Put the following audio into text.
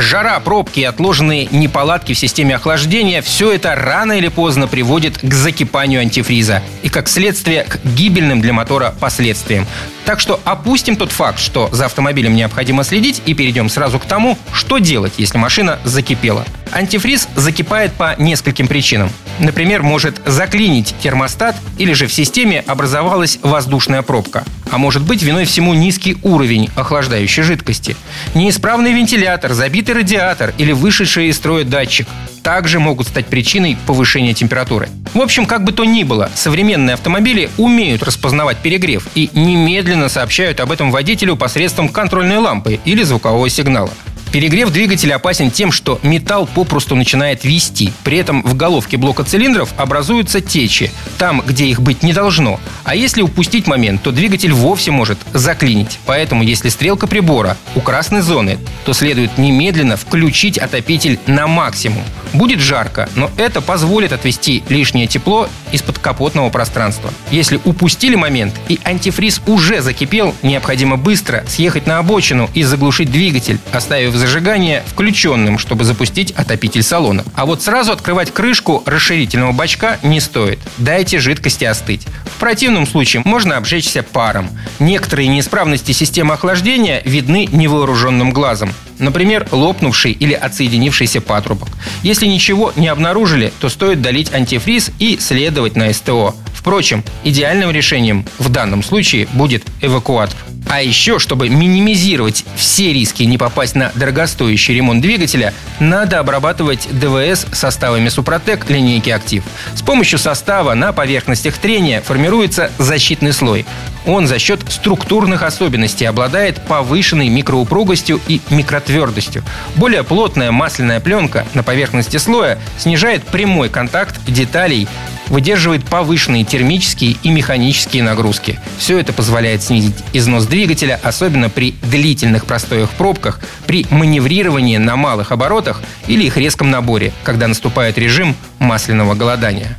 Жара, пробки и отложенные неполадки в системе охлаждения – все это рано или поздно приводит к закипанию антифриза и, как следствие, к гибельным для мотора последствиям. Так что опустим тот факт, что за автомобилем необходимо следить, и перейдем сразу к тому, что делать, если машина закипела. Антифриз закипает по нескольким причинам. Например, может заклинить термостат или же в системе образовалась воздушная пробка. А может быть виной всему низкий уровень охлаждающей жидкости. Неисправный вентилятор, забитый радиатор или вышедший из строя датчик также могут стать причиной повышения температуры. В общем, как бы то ни было, современные автомобили умеют распознавать перегрев и немедленно сообщают об этом водителю посредством контрольной лампы или звукового сигнала. Перегрев двигателя опасен тем, что металл попросту начинает вести. При этом в головке блока цилиндров образуются течи, там, где их быть не должно. А если упустить момент, то двигатель вовсе может заклинить. Поэтому, если стрелка прибора у красной зоны, то следует немедленно включить отопитель на максимум. Будет жарко, но это позволит отвести лишнее тепло из-под капотного пространства. Если упустили момент и антифриз уже закипел, необходимо быстро съехать на обочину и заглушить двигатель, оставив зажигание включенным, чтобы запустить отопитель салона. А вот сразу открывать крышку расширительного бачка не стоит. Дайте жидкости остыть. В противном случае можно обжечься паром. Некоторые неисправности системы охлаждения видны невооруженным глазом. Например, лопнувший или отсоединившийся патрубок. Если ничего не обнаружили, то стоит долить антифриз и следовать на СТО. Впрочем, идеальным решением в данном случае будет эвакуатор. А еще, чтобы минимизировать все риски не попасть на дорогостоящий ремонт двигателя, надо обрабатывать ДВС составами Супротек линейки «Актив». С помощью состава на поверхностях трения формируется защитный слой. Он за счет структурных особенностей обладает повышенной микроупругостью и микротвердостью. Более плотная масляная пленка на поверхности слоя снижает прямой контакт деталей выдерживает повышенные термические и механические нагрузки. Все это позволяет снизить износ двигателя, особенно при длительных простоях в пробках, при маневрировании на малых оборотах или их резком наборе, когда наступает режим масляного голодания.